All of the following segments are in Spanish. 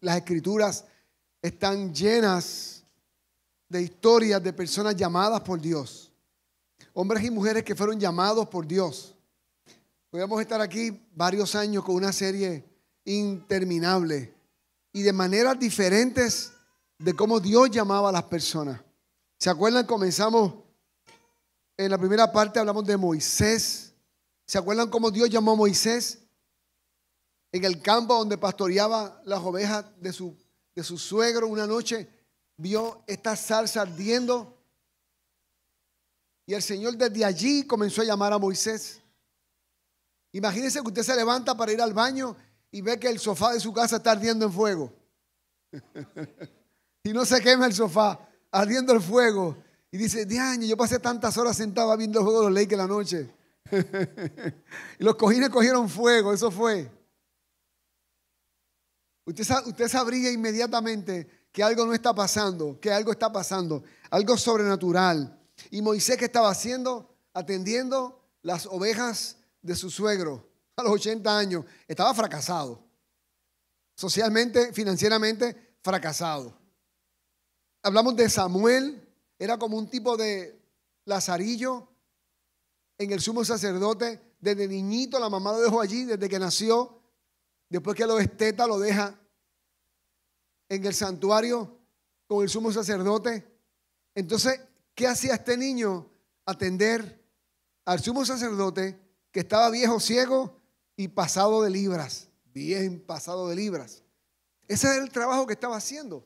las escrituras están llenas de historias de personas llamadas por Dios. Hombres y mujeres que fueron llamados por Dios. Podemos estar aquí varios años con una serie interminable y de maneras diferentes de cómo Dios llamaba a las personas. ¿Se acuerdan? Comenzamos en la primera parte, hablamos de Moisés. ¿Se acuerdan cómo Dios llamó a Moisés? En el campo donde pastoreaba las ovejas de su, de su suegro, una noche vio esta salsa ardiendo. Y el Señor desde allí comenzó a llamar a Moisés. Imagínense que usted se levanta para ir al baño y ve que el sofá de su casa está ardiendo en fuego. y no se quema el sofá, ardiendo el fuego. Y dice, año yo pasé tantas horas sentado viendo el juego de los Lakers la noche. y los cojines cogieron fuego, eso fue. Usted, sabría inmediatamente que algo no está pasando, que algo está pasando, algo sobrenatural. Y Moisés, ¿qué estaba haciendo? Atendiendo las ovejas de su suegro a los 80 años. Estaba fracasado. Socialmente, financieramente, fracasado. Hablamos de Samuel, era como un tipo de lazarillo en el sumo sacerdote. Desde niñito la mamá lo dejó allí, desde que nació. Después que lo esteta, lo deja en el santuario con el sumo sacerdote. Entonces, ¿qué hacía este niño? Atender al sumo sacerdote que estaba viejo, ciego y pasado de libras. Bien pasado de libras. Ese era el trabajo que estaba haciendo.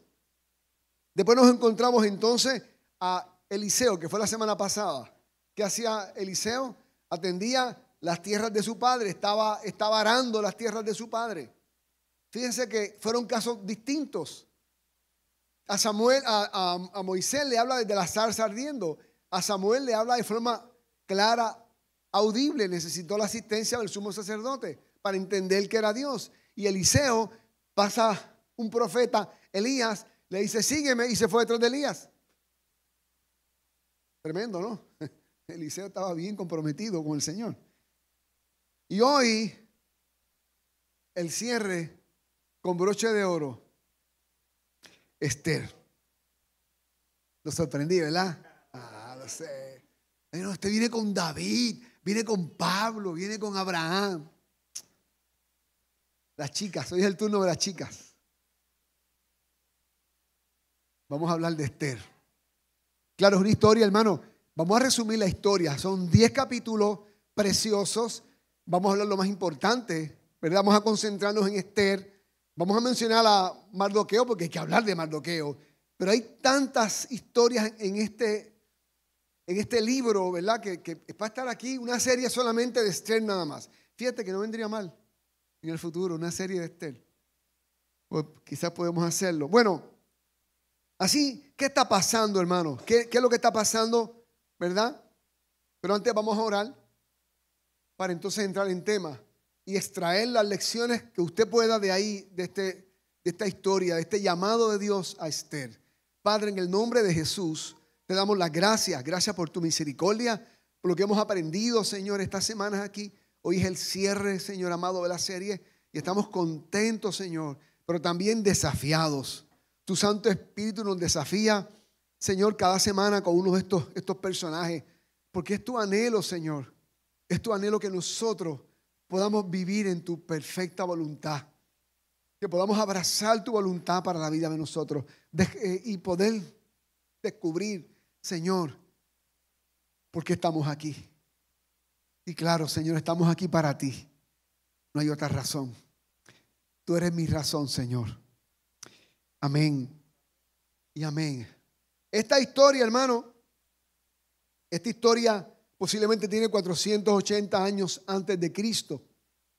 Después nos encontramos entonces a Eliseo, que fue la semana pasada. ¿Qué hacía Eliseo? Atendía las tierras de su padre, estaba, estaba arando las tierras de su padre. Fíjense que fueron casos distintos. A Samuel, a, Moisés le habla desde la zarza ardiendo. A Samuel le habla de forma clara, audible. Necesitó la asistencia del sumo sacerdote para entender que era Dios. Y Eliseo pasa un profeta, Elías, le dice, sígueme, y se fue detrás de Elías. Tremendo, ¿no? Eliseo estaba bien comprometido con el Señor. Y hoy, el cierre con broche de oro, Esther. Lo sorprendí, ¿verdad? Ah, lo sé. Pero usted viene con David, viene con Pablo, viene con Abraham. Las chicas, hoy es el turno de las chicas. Vamos a hablar de Esther. Claro, es una historia, hermano. Vamos a resumir la historia. Son 10 capítulos preciosos. Vamos a hablar lo más importante, ¿verdad? Vamos a concentrarnos en Esther. Vamos a mencionar a Mardoqueo porque hay que hablar de Mardoqueo. Pero hay tantas historias en este, en este libro, ¿verdad? Que, que va a estar aquí una serie solamente de Esther nada más. Fíjate que no vendría mal en el futuro una serie de Esther. Pues quizás podemos hacerlo. Bueno, Así, ¿qué está pasando, hermano? ¿Qué, es lo que está pasando, verdad? Pero antes vamos a orar para entonces entrar en tema y extraer las lecciones que usted pueda de ahí, de, este, de esta historia, de este llamado de Dios a Esther. Padre, en el nombre de Jesús, te damos las gracias. Gracias por tu misericordia, por lo que hemos aprendido, Señor, estas semanas aquí. Hoy es el cierre, Señor amado, de la serie y estamos contentos, Señor, pero también desafiados. Tu Santo Espíritu nos desafía, Señor, cada semana con uno de estos, estos personajes, porque es tu anhelo, Señor. Es tu anhelo que nosotros podamos vivir en tu perfecta voluntad. Que podamos abrazar tu voluntad para la vida de nosotros eh, y poder descubrir, Señor, por qué estamos aquí. Y claro, Señor, estamos aquí para ti. No hay otra razón. Tú eres mi razón, Señor. Amén. Y amén. Esta historia, hermano, esta historia posiblemente tiene 480 años antes de Cristo.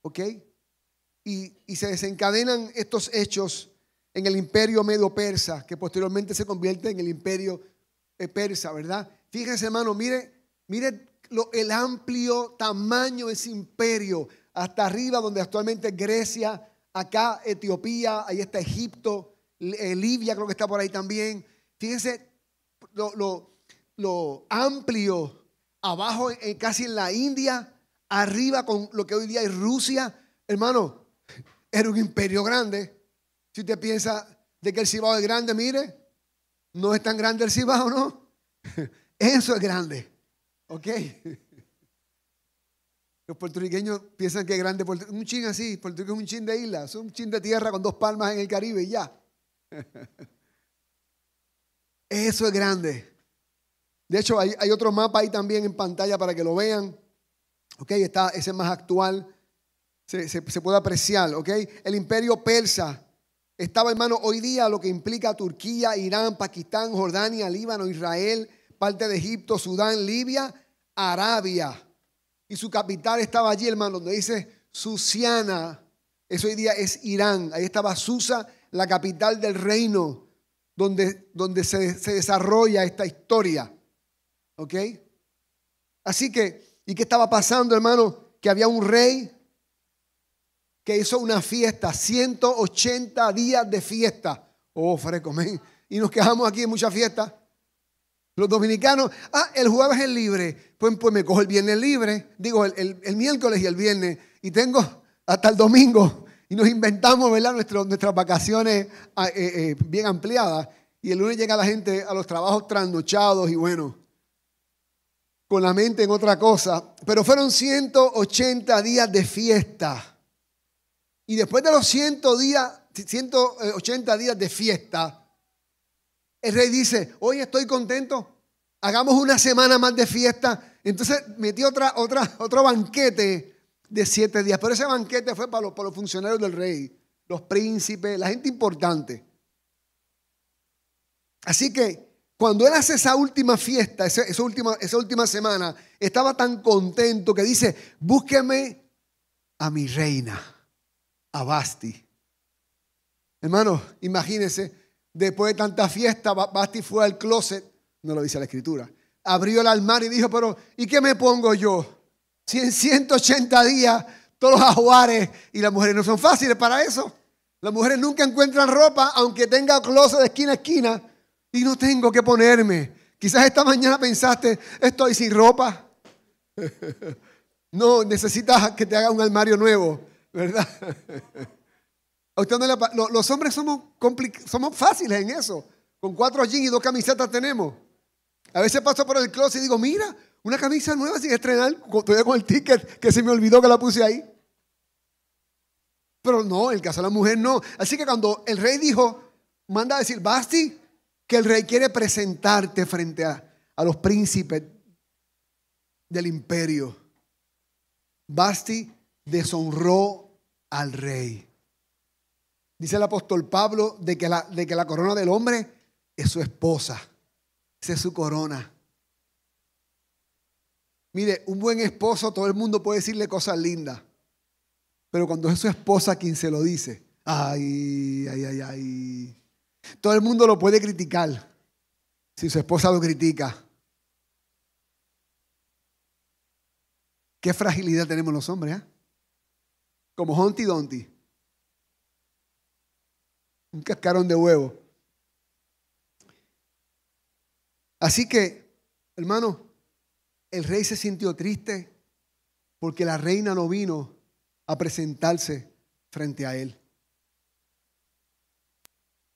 ¿Ok? Y, y se desencadenan estos hechos en el imperio medo-persa, que posteriormente se convierte en el imperio eh, persa, ¿verdad? Fíjense, hermano, mire, mire lo, el amplio tamaño de ese imperio, hasta arriba donde actualmente Grecia, acá Etiopía, ahí está Egipto, eh, Libia creo que está por ahí también. Fíjense lo, amplio, abajo casi en la India, arriba con lo que hoy día es Rusia. Hermano, era un imperio grande. Si usted piensa de que el Cibao es grande, mire, no es tan grande el Cibao, ¿no? Eso es grande. ¿Ok? Los puertorriqueños piensan que es grande. Un chin así, Puerto Rico es un chin de isla, es un chin de tierra con dos palmas en el Caribe y ya. Eso es grande. De hecho, hay, otro mapa ahí también en pantalla para que lo vean. Ok, está, ese es más actual. Se, se puede apreciar. Ok, el imperio persa estaba, hermano, hoy día lo que implica Turquía, Irán, Pakistán, Jordania, Líbano, Israel, parte de Egipto, Sudán, Libia, Arabia. Y su capital estaba allí, hermano, donde dice Susiana. Eso hoy día es Irán. Ahí estaba Susa, la capital del reino, donde, donde se, se desarrolla esta historia. ¿Ok? Así que, ¿y qué estaba pasando, hermano? Que había un rey que hizo una fiesta, 180 días de fiesta. Oh, fresco, Y nos quejamos aquí en muchas fiestas. Los dominicanos, ah, el jueves es libre. Pues, pues me cojo el viernes libre, digo, el, miércoles y el viernes. Y tengo hasta el domingo. Y nos inventamos, ¿verdad? nuestras vacaciones ah, eh, eh, bien ampliadas. Y el lunes llega la gente a los trabajos trasnochados y bueno, con la mente en otra cosa. Pero fueron 180 días de fiesta. Y después de los 100 días, 180 días de fiesta, el rey dice, hoy estoy contento, hagamos una semana más de fiesta. Entonces metió otra, otra, otro banquete de siete días. Pero ese banquete fue para los, para los funcionarios del rey, los príncipes, la gente importante. Así que cuando él hace esa última fiesta, esa, última, esa última semana, estaba tan contento que dice, búsqueme a mi reina a Basti. Hermano, imagínense, después de tanta fiesta, Basti fue al closet, no lo dice la escritura, abrió el armario y dijo, pero ¿y qué me pongo yo? Si en 180 días todos los ajuares y las mujeres no son fáciles para eso. Las mujeres nunca encuentran ropa, aunque tenga closet de esquina a esquina, y no tengo que ponerme. Quizás esta mañana pensaste, estoy sin ropa. no, necesitas que te haga un armario nuevo. ¿verdad? los hombres somos, somos fáciles en eso. Con cuatro jeans y dos camisetas tenemos. A veces paso por el closet y digo, mira, una camisa nueva sin estrenar, todavía con el ticket que se me olvidó que la puse ahí. Pero no, el caso de la mujer no. Así que cuando el rey dijo, manda a decir, Basti, que el rey quiere presentarte frente a, a los príncipes del imperio. Basti deshonró al rey. Dice el apóstol Pablo de que la, de que la corona del hombre es su esposa. Esa es su corona. Mire, un buen esposo, todo el mundo puede decirle cosas lindas. Pero cuando es su esposa quien se lo dice, ay, ay, ay, ay. Todo el mundo lo puede criticar si su esposa lo critica. Qué fragilidad tenemos los hombres, ¿eh? como Humpty Dumpty. Un cascarón de huevo. Así que, hermano, el rey se sintió triste porque la reina no vino a presentarse frente a él.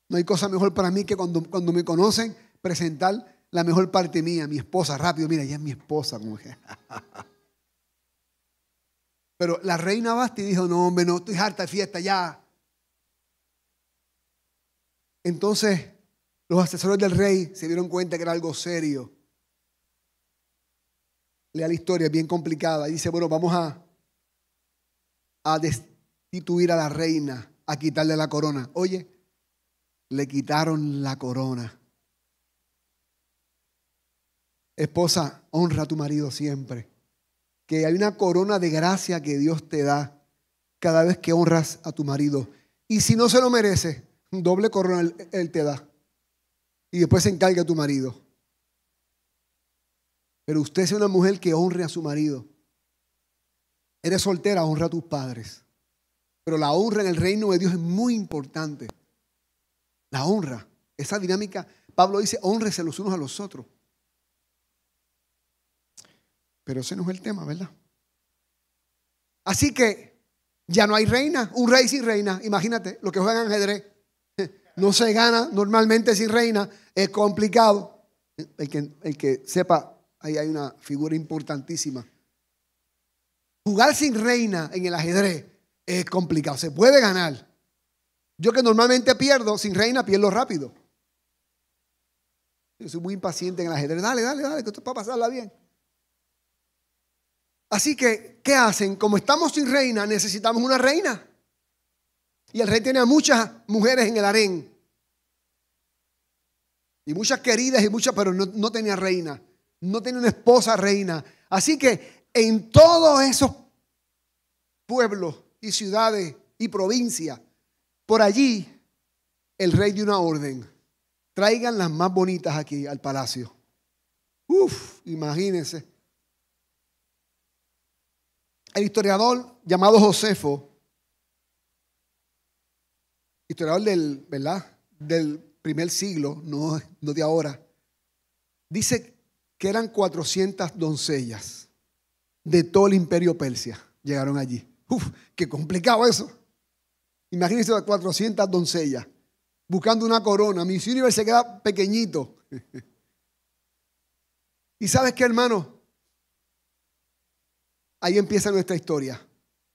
No hay cosa mejor para mí que cuando, cuando me conocen presentar la mejor parte mía, mi esposa, rápido, mira, ella es mi esposa. Como Pero la reina Basti dijo, no, hombre, no, estoy harta de fiesta ya. Entonces, los asesores del rey se dieron cuenta que era algo serio. Lea la historia, bien complicada. Y dice, bueno, vamos a, a destituir a la reina, a quitarle la corona. Oye, le quitaron la corona. Esposa, honra a tu marido siempre que hay una corona de gracia que Dios te da cada vez que honras a tu marido. Y si no se lo merece, doble corona él, te da. Y después se encarga a tu marido. Pero usted es una mujer que honre a su marido. Eres soltera, honra a tus padres. Pero la honra en el reino de Dios es muy importante. La honra, esa dinámica, Pablo dice, honrese los unos a los otros. Pero ese no es el tema, ¿verdad? Así que ya no hay reina, un rey sin reina. Imagínate lo que juegan ajedrez. No se gana normalmente sin reina, es complicado. El que, el que sepa, ahí hay una figura importantísima. Jugar sin reina en el ajedrez es complicado, se puede ganar. Yo que normalmente pierdo sin reina, pierdo rápido. Yo soy muy impaciente en el ajedrez. Dale, dale, dale, que esto es para pasarla bien. Así que, ¿qué hacen? Como estamos sin reina, necesitamos una reina. Y el rey tenía muchas mujeres en el harén. Y muchas queridas y muchas, pero no, tenía reina. No tenía una esposa reina. Así que en todos esos pueblos y ciudades y provincias, por allí el rey dio una orden. Traigan las más bonitas aquí al palacio. Uf, imagínense. El historiador llamado Josefo, historiador del, ¿verdad? del primer siglo, no, no de ahora, dice que eran 400 doncellas de todo el imperio persia. Llegaron allí. Uf, qué complicado eso. Imagínense 400 doncellas buscando una corona. Mi Universe se queda pequeñito. y sabes qué, hermano, Ahí empieza nuestra historia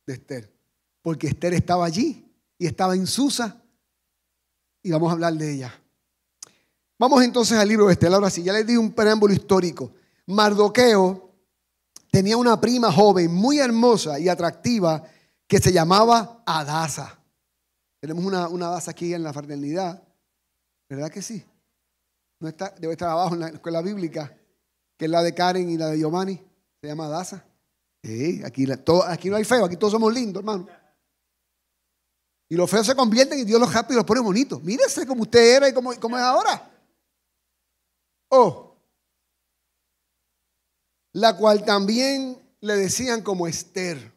de Esther. Porque Esther estaba allí y estaba en Susa. Y vamos a hablar de ella. Vamos entonces al libro de Esther. Ahora sí, ya les di un preámbulo histórico. Mardoqueo tenía una prima joven muy hermosa y atractiva que se llamaba Adasa. Tenemos una, una Adasa aquí en la fraternidad. ¿Verdad que sí? No está, debe estar abajo en la escuela bíblica, que es la de Karen y la de Giovanni. Se llama Adasa aquí, aquí no hay feo, aquí todos somos lindos, hermano. Y los feos se convierten y Dios los rápido los pone bonitos. Mírese como usted era y como, como es ahora. Oh, la cual también le decían como Esther.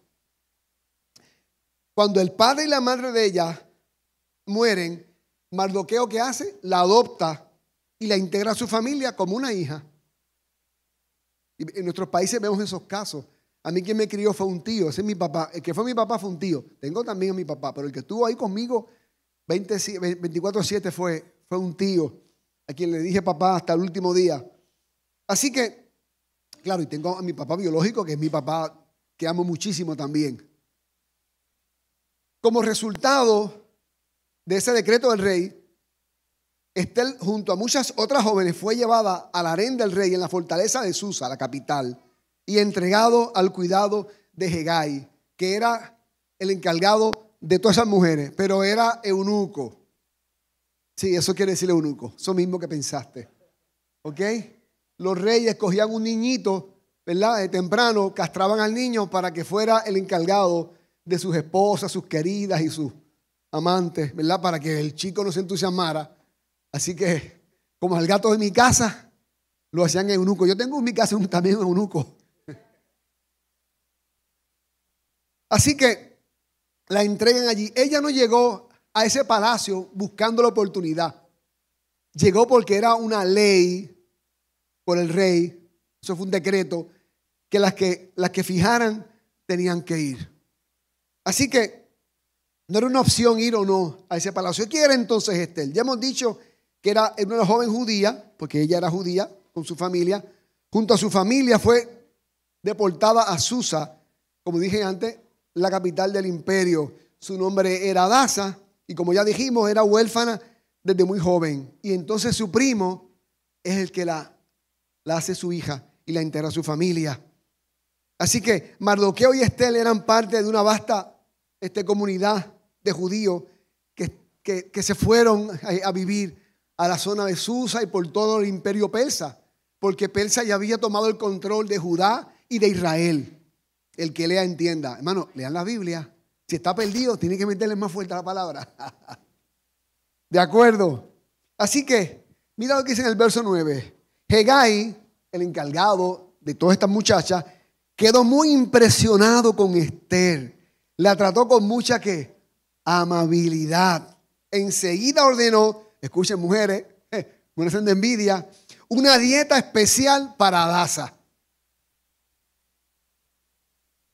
Cuando el padre y la madre de ella mueren, Mardoqueo que hace? La adopta y la integra a su familia como una hija. En nuestros países vemos esos casos. A mí quien me crió fue un tío, ese es mi papá. El que fue mi papá fue un tío. Tengo también a mi papá, pero el que estuvo ahí conmigo 24-7 fue, fue un tío, a quien le dije papá hasta el último día. Así que, claro, y tengo a mi papá biológico, que es mi papá que amo muchísimo también. Como resultado de ese decreto del rey, Estel, junto a muchas otras jóvenes, fue llevada al harén del rey en la fortaleza de Susa, la capital y entregado al cuidado de Hegai, que era el encargado de todas esas mujeres, pero era eunuco. Sí, eso quiere decir eunuco, eso mismo que pensaste. ¿Ok? Los reyes cogían un niñito, ¿verdad? De temprano, castraban al niño para que fuera el encargado de sus esposas, sus queridas y sus amantes, ¿verdad? Para que el chico no se entusiasmara. Así que, como al gato de mi casa, lo hacían eunuco. Yo tengo en mi casa también un eunuco. Así que la entregan allí. Ella no llegó a ese palacio buscando la oportunidad. Llegó porque era una ley por el rey, eso fue un decreto, que las que, las que fijaran tenían que ir. Así que no era una opción ir o no a ese palacio. ¿Qué era entonces Estel? Ya hemos dicho que era una joven judía, porque ella era judía con su familia. Junto a su familia fue deportada a Susa, como dije antes, la capital del imperio. Su nombre era Daza y como ya dijimos, era huérfana desde muy joven. Y entonces su primo es el que la, hace su hija y la integra a su familia. Así que Mardoqueo y Estel eran parte de una vasta este, comunidad de judíos que, que, se fueron a, vivir a la zona de Susa y por todo el imperio persa, porque Persa ya había tomado el control de Judá y de Israel. El que lea entienda. Hermano, lean la Biblia. Si está perdido, tiene que meterle más fuerte la palabra. ¿De acuerdo? Así que, mira lo que dice en el verso 9. Hegai, el encargado de todas estas muchachas, quedó muy impresionado con Esther. La trató con mucha ¿qué? Amabilidad. Enseguida ordenó, escuchen mujeres, mujeres de envidia, una dieta especial para Daza.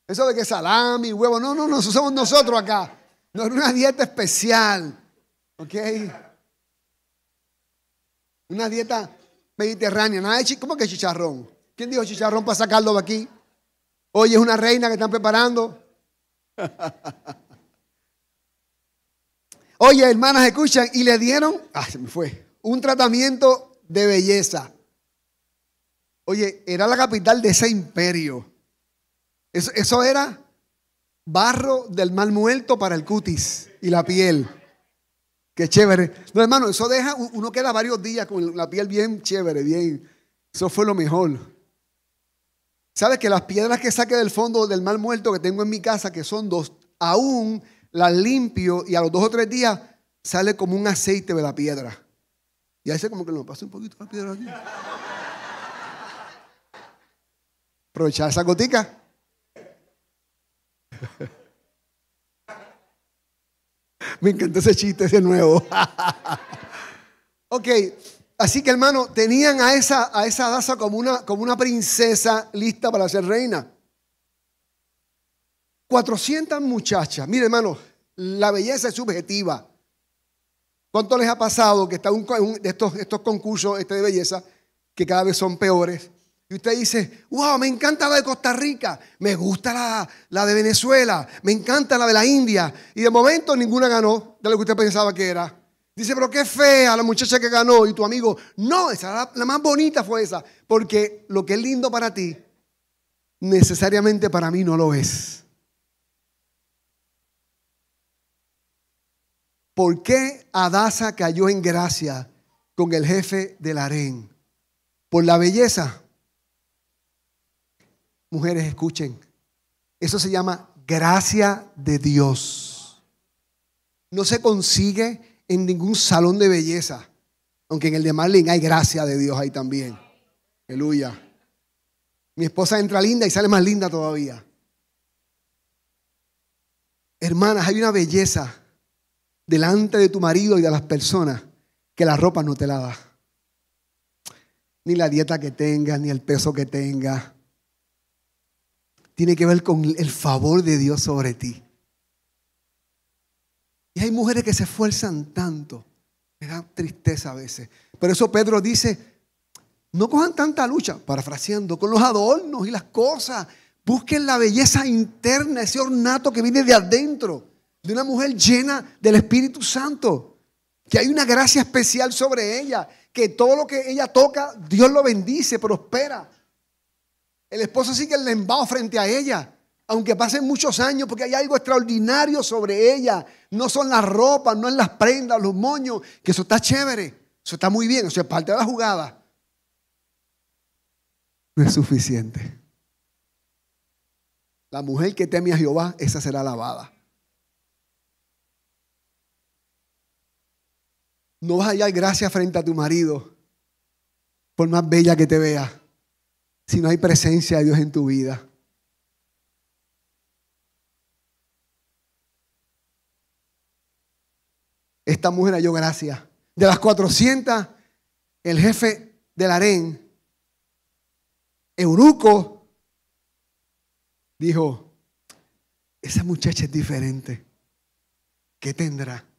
Eso de que salami, huevo, no, no, no, eso somos nosotros acá. No es una dieta especial. ¿Ok? Una dieta mediterránea. Nada de ¿Cómo que chicharrón? ¿Quién dijo chicharrón para sacarlo de aquí? Oye, es una reina que están preparando. Oye, hermanas, escuchan, y le dieron, ah, se me fue, un tratamiento de belleza. Oye, era la capital de ese imperio. Eso, eso era barro del mal muerto para el cutis y la piel. Qué chévere. No, hermano, eso deja, uno queda varios días con la piel bien chévere, bien. Eso fue lo mejor. ¿Sabes que las piedras que saqué del fondo del mal muerto que tengo en mi casa, que son dos, aún las limpio y a los dos o tres días sale como un aceite de la piedra? Y ahí se como que lo pasa un poquito la piedra aquí. Aprovechar esa gotica. Me encantó ese chiste, ese nuevo. ok, así que hermano, tenían a esa, a esa daza como una, como una princesa lista para ser reina. 400 muchachas. Mire, hermano, la belleza es subjetiva. ¿Cuánto les ha pasado que está estos, estos concursos este de belleza que cada vez son peores? Y usted dice, wow, me encanta la de Costa Rica, me gusta la, la, de Venezuela, me encanta la de la India. Y de momento ninguna ganó de lo que usted pensaba que era. Dice, pero qué fea la muchacha que ganó. Y tu amigo, no, esa, la más bonita fue esa. Porque lo que es lindo para ti, necesariamente para mí no lo es. ¿Por qué Adasa cayó en gracia con el jefe del harén? ¿Por la belleza? Mujeres, escuchen. Eso se llama gracia de Dios. No se consigue en ningún salón de belleza. Aunque en el de Marlene hay gracia de Dios ahí también. Aleluya. Mi esposa entra linda y sale más linda todavía. Hermanas, hay una belleza delante de tu marido y de las personas que la ropa no te la da. Ni la dieta que tengas, ni el peso que tengas tiene que ver con el favor de Dios sobre ti. Y hay mujeres que se esfuerzan tanto. Me da tristeza a veces. Por eso Pedro dice, no cojan tanta lucha, parafraseando, con los adornos y las cosas. Busquen la belleza interna, ese ornato que viene de adentro, de una mujer llena del Espíritu Santo. Que hay una gracia especial sobre ella, que todo lo que ella toca, Dios lo bendice, prospera. El esposo sigue el embao frente a ella, aunque pasen muchos años, porque hay algo extraordinario sobre ella. No son las ropas, no es las prendas, los moños, que eso está chévere, eso está muy bien, eso es parte de la jugada. No es suficiente. La mujer que teme a Jehová, esa será alabada. No vas a hallar gracia frente a tu marido, por más bella que te vea si no hay presencia de Dios en tu vida. Esta mujer halló gracia. De las 400, el jefe del harén, Euruco, dijo, esa muchacha es diferente. ¿Qué tendrá?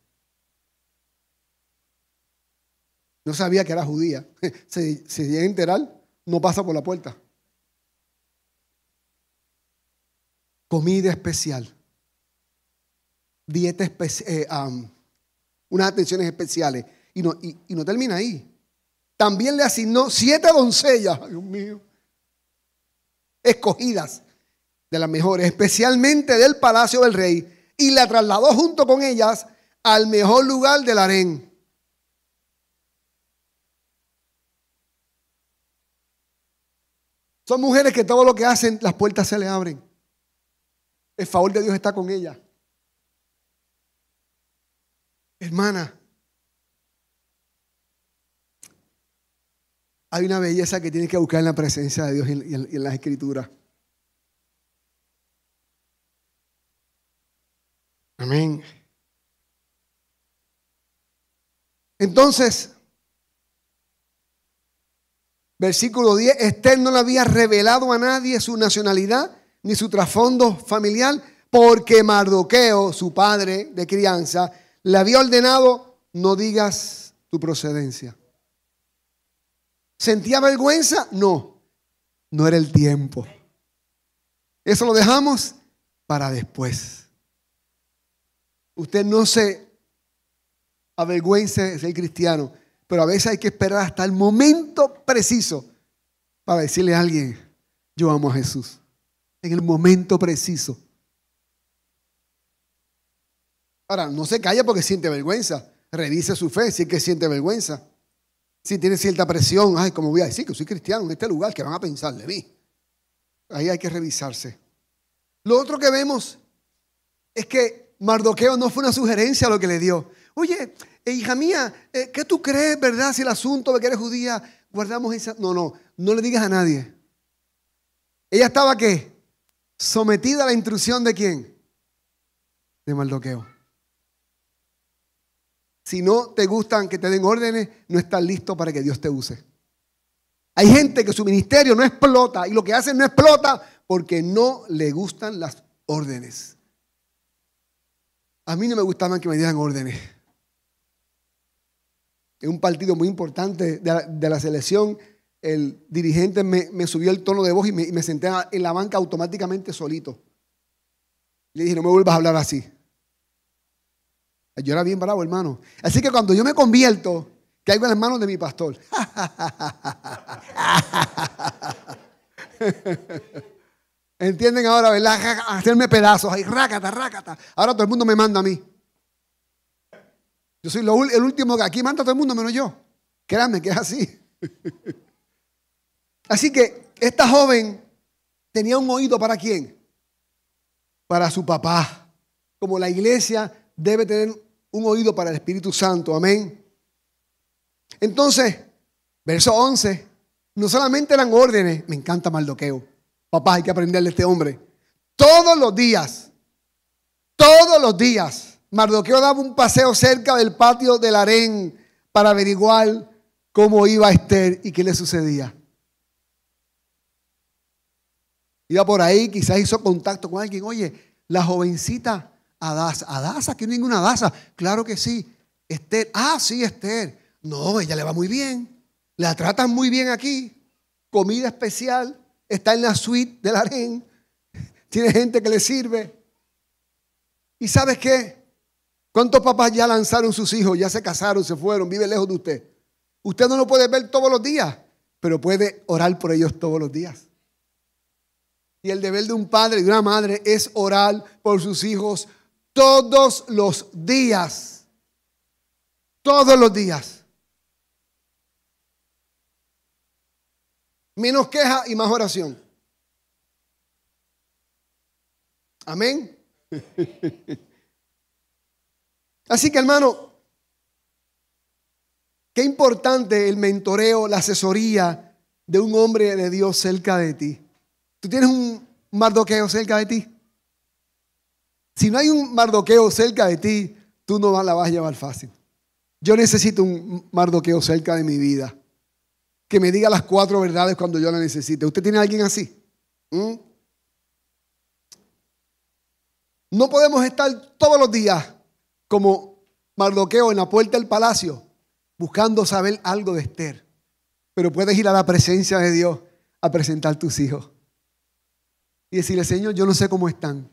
No sabía que era judía. Se, se llega a enterar no pasa por la puerta. Comida especial. Dieta especial. Eh, unas atenciones especiales. Y no, y, no termina ahí. También le asignó siete doncellas, Dios mío, escogidas de las mejores, especialmente del palacio del rey, y la trasladó junto con ellas al mejor lugar del harén. Son mujeres que todo lo que hacen, las puertas se le abren. El favor de Dios está con ellas. Hermana, hay una belleza que tienes que buscar en la presencia de Dios y en, las escrituras. Amén. Entonces, Versículo 10, Esther no le había revelado a nadie su nacionalidad ni su trasfondo familiar, porque Mardoqueo, su padre de crianza, le había ordenado, no digas tu procedencia. ¿Sentía vergüenza? No, no era el tiempo. Eso lo dejamos para después. Usted no se avergüence de ser cristiano, pero a veces hay que esperar hasta el momento preciso para decirle a alguien, yo amo a Jesús. En el momento preciso. Ahora, no se calla porque siente vergüenza. Revise su fe si es que siente vergüenza. Si tiene cierta presión, ay, como voy a decir que soy cristiano en este lugar, que van a pensar de mí. Ahí hay que revisarse. Lo otro que vemos es que Mardoqueo no fue una sugerencia lo que le dio. Oye, hija mía, eh, ¿qué tú crees, verdad? Si el asunto de que eres judía, guardamos esa... No, no, no le digas a nadie. Ella estaba qué? Sometida a la intrusión de quién? De Mardoqueo. Si no te gustan que te den órdenes, no estás listo para que Dios te use. Hay gente que su ministerio no explota y lo que hacen no explota porque no le gustan las órdenes. A mí no me gustaban que me dieran órdenes. En un partido muy importante de la, selección, el dirigente me, subió el tono de voz y me, y me senté en la banca automáticamente solito. Le dije, no me vuelvas a hablar así. Yo era bien bravo, hermano. Así que cuando yo me convierto, caigo en las manos de mi pastor. ¿Entienden ahora, verdad? Hacerme pedazos ahí, rácata, rácata. Ahora todo el mundo me manda a mí. Yo soy el último que aquí manda todo el mundo menos yo. Créanme que es así. Así que esta joven tenía un oído para quién? Para su papá. Como la iglesia debe tener un oído para el Espíritu Santo. Amén. Entonces, verso 11, no solamente eran órdenes, me encanta Maldoqueo. Papá, hay que aprenderle a este hombre. Todos los días, todos los días, Mardoqueo daba un paseo cerca del patio del harén para averiguar cómo iba Esther y qué le sucedía. Iba por ahí, quizás hizo contacto con alguien. Oye, la jovencita Adasa. Adasa, aquí no ninguna Adasa. Claro que sí. Esther. Ah, sí, Esther. No, ella le va muy bien. La tratan muy bien aquí. Comida especial. Está en la suite del harén. Tiene gente que le sirve. ¿Y sabes qué? ¿Cuántos papás ya lanzaron sus hijos? Ya se casaron, se fueron, vive lejos de usted. Usted no lo puede ver todos los días, pero puede orar por ellos todos los días. Y el deber de un padre y de una madre es orar por sus hijos todos los días. Todos los días. Menos queja y más oración. Amén. Así que hermano, qué importante el mentoreo, la asesoría de un hombre de Dios cerca de ti. ¿Tú tienes un mardoqueo cerca de ti? Si no hay un mardoqueo cerca de ti, tú no la vas a llevar fácil. Yo necesito un mardoqueo cerca de mi vida. Que me diga las cuatro verdades cuando yo la necesite. ¿Usted tiene a alguien así? ¿Mm? No podemos estar todos los días como Mardoqueo en la puerta del palacio buscando saber algo de Esther. Pero puedes ir a la presencia de Dios a presentar tus hijos. Y decirle, Señor, yo no sé cómo están.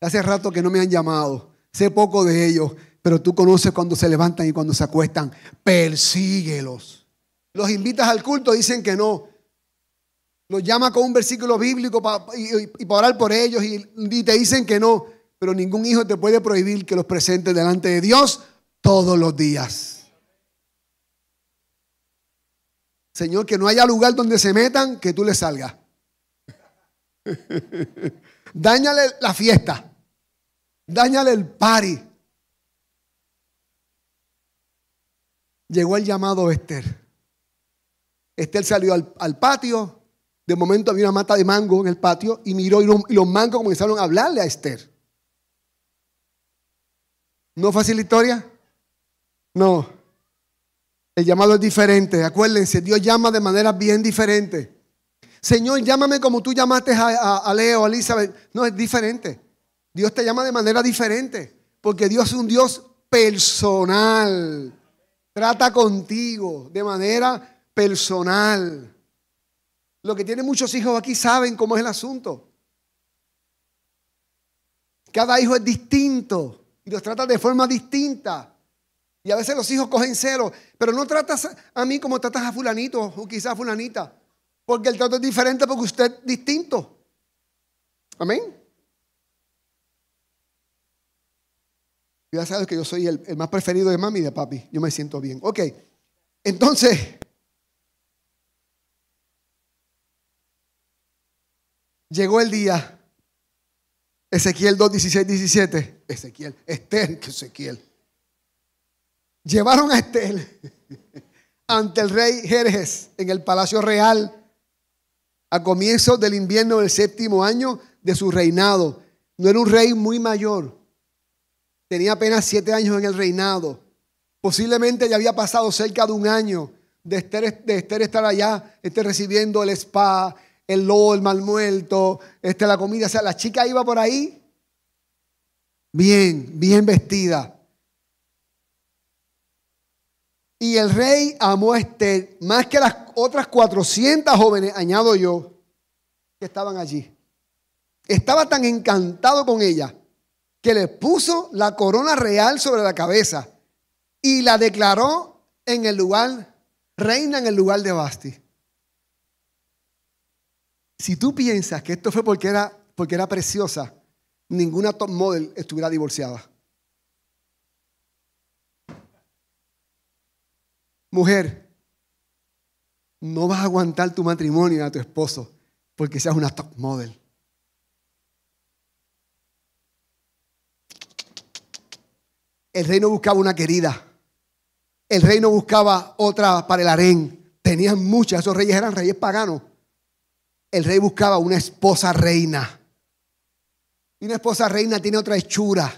Hace rato que no me han llamado. Sé poco de ellos, pero tú conoces cuando se levantan y cuando se acuestan. Persíguelos. Los invitas al culto, dicen que no. Los llama con un versículo bíblico para, y, para orar por ellos y, y te dicen que no. Pero ningún hijo te puede prohibir que los presentes delante de Dios todos los días. Señor, que no haya lugar donde se metan, que tú les salgas. Dáñale la fiesta. Dáñale el pari. Llegó el llamado Esther. Esther salió al, patio. De momento había una mata de mango en el patio y miró y los, mangos comenzaron a hablarle a Esther. ¿No fácil historia? No. El llamado es diferente. Acuérdense, Dios llama de manera bien diferente. Señor, llámame como tú llamaste a, a Leo, a Elizabeth. No, es diferente. Dios te llama de manera diferente, porque Dios es un Dios personal. Trata contigo de manera personal. Los que tienen muchos hijos aquí saben cómo es el asunto. Cada hijo es distinto y los trata de forma distinta. Y a veces los hijos cogen cero, pero no tratas a mí como tratas a fulanito o quizás a fulanita, porque el trato es diferente porque usted es distinto. Amén. Ya sabes que yo soy el, el más preferido de mami y de papi. Yo me siento bien. Ok, entonces, llegó el día. Ezequiel 2, 16, 17. Ezequiel, Esther, Ezequiel. Llevaron a Esther ante el rey Jerjes en el palacio real a comienzos del invierno del séptimo año de su reinado. No era un rey muy mayor. Tenía apenas siete años en el reinado. Posiblemente ya había pasado cerca de un año de Esther, de estar allá, estar recibiendo el spa, el lobo, el mal muerto, este, la comida. O sea, la chica iba por ahí bien, bien vestida. Y el rey amó a Esther más que las otras 400 jóvenes, añado yo, que estaban allí. Estaba tan encantado con ella que le puso la corona real sobre la cabeza y la declaró en el lugar, reina en el lugar de Basti. Si tú piensas que esto fue porque era, porque era preciosa, ninguna top model estuviera divorciada. Mujer, no vas a aguantar tu matrimonio a tu esposo porque seas una top model. El rey no buscaba una querida. El rey no buscaba otra para el harén. Tenían muchas. Esos reyes eran reyes paganos el rey buscaba una esposa reina. Y una esposa reina tiene otra hechura.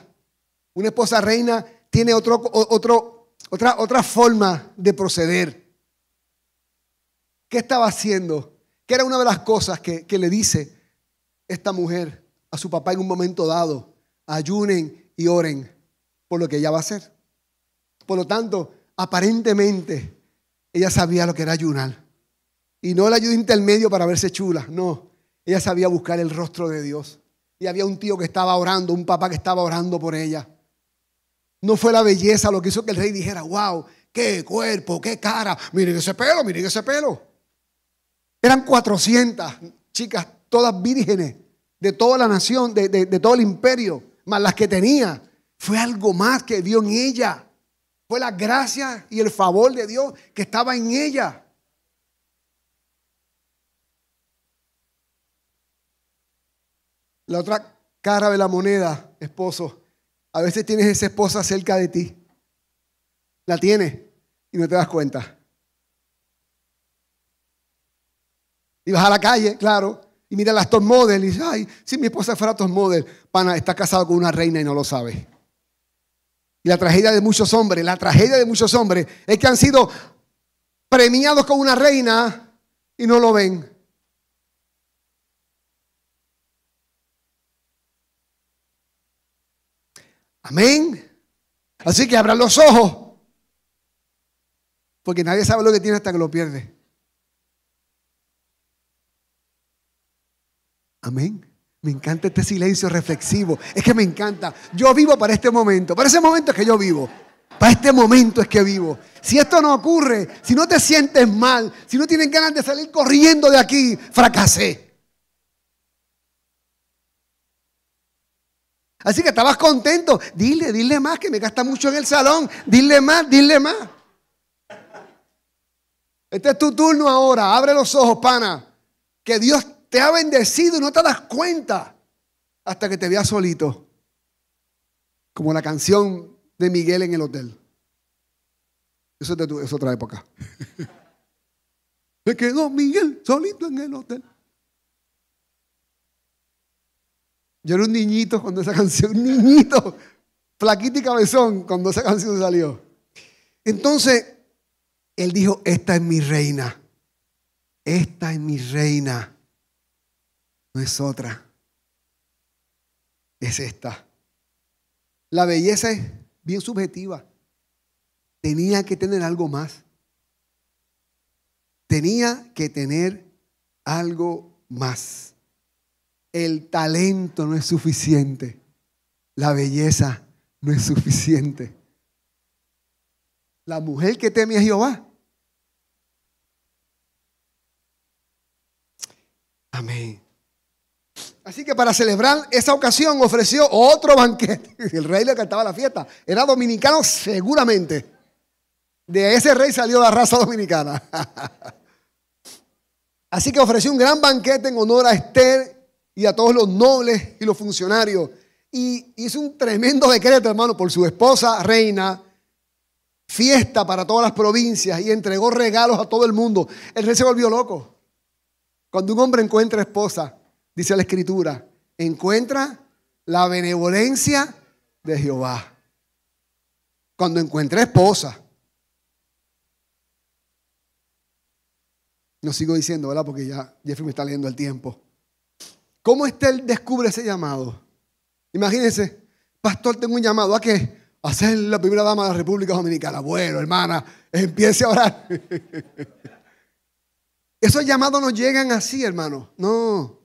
Una esposa reina tiene otro, otro, otra, otra forma de proceder. ¿Qué estaba haciendo? ¿Qué era una de las cosas que, que le dice esta mujer a su papá en un momento dado? Ayunen y oren por lo que ella va a hacer. Por lo tanto, aparentemente, ella sabía lo que era ayunar. Y no el ayuda intermedio para verse chula, no. Ella sabía buscar el rostro de Dios. Y había un tío que estaba orando, un papá que estaba orando por ella. No fue la belleza lo que hizo que el rey dijera, wow, qué cuerpo, qué cara, miren ese pelo, miren ese pelo. Eran 400 chicas, todas vírgenes, de toda la nación, de, de todo el imperio, más las que tenía. Fue algo más que vio en ella. Fue la gracia y el favor de Dios que estaba en ella. La otra cara de la moneda, esposo. A veces tienes esa esposa cerca de ti. La tienes y no te das cuenta. Y vas a la calle, claro, y mira las top model y dices, ay, si mi esposa fuera top model, pana, está casado con una reina y no lo sabe. Y la tragedia de muchos hombres, la tragedia de muchos hombres es que han sido premiados con una reina y no lo ven. Amén. Así que abran los ojos. Porque nadie sabe lo que tiene hasta que lo pierde. Amén. Me encanta este silencio reflexivo. Es que me encanta. Yo vivo para este momento. Para ese momento es que yo vivo. Para este momento es que vivo. Si esto no ocurre, si no te sientes mal, si no tienes ganas de salir corriendo de aquí, fracasé. Así que estabas contento. Dile, dile más, que me gasta mucho en el salón. Dile más, dile más. Este es tu turno ahora. Abre los ojos, pana. Que Dios te ha bendecido y no te das cuenta hasta que te veas solito. Como la canción de Miguel en el hotel. Eso es, de es otra época. Me quedó Miguel solito en el hotel. Yo era un niñito cuando esa canción, un niñito, flaquito y cabezón, cuando esa canción salió. Entonces, él dijo, esta es mi reina. Esta es mi reina. No es otra. Es esta. La belleza es bien subjetiva. Tenía que tener algo más. tenía que tener algo más. El talento no es suficiente. La belleza no es suficiente. La mujer que teme a Jehová. Amén. Así que para celebrar esa ocasión ofreció otro banquete. El rey le cantaba la fiesta. Era dominicano seguramente. De ese rey salió la raza dominicana. Así que ofreció un gran banquete en honor a Esther y a todos los nobles y los funcionarios. Y hizo un tremendo decreto, hermano, por su esposa reina. Fiesta para todas las provincias y entregó regalos a todo el mundo. El rey se volvió loco. Cuando un hombre encuentra esposa, dice la escritura, encuentra la benevolencia de Jehová. Cuando encuentra esposa. No sigo diciendo, ¿verdad? Porque ya Jeffrey me está leyendo el tiempo. ¿Cómo Estel descubre ese llamado? Imagínense, pastor, tengo un llamado a qué? A ser la primera dama de la República Dominicana. Bueno, hermana, empiece a orar. Esos llamados no llegan así, hermano. No.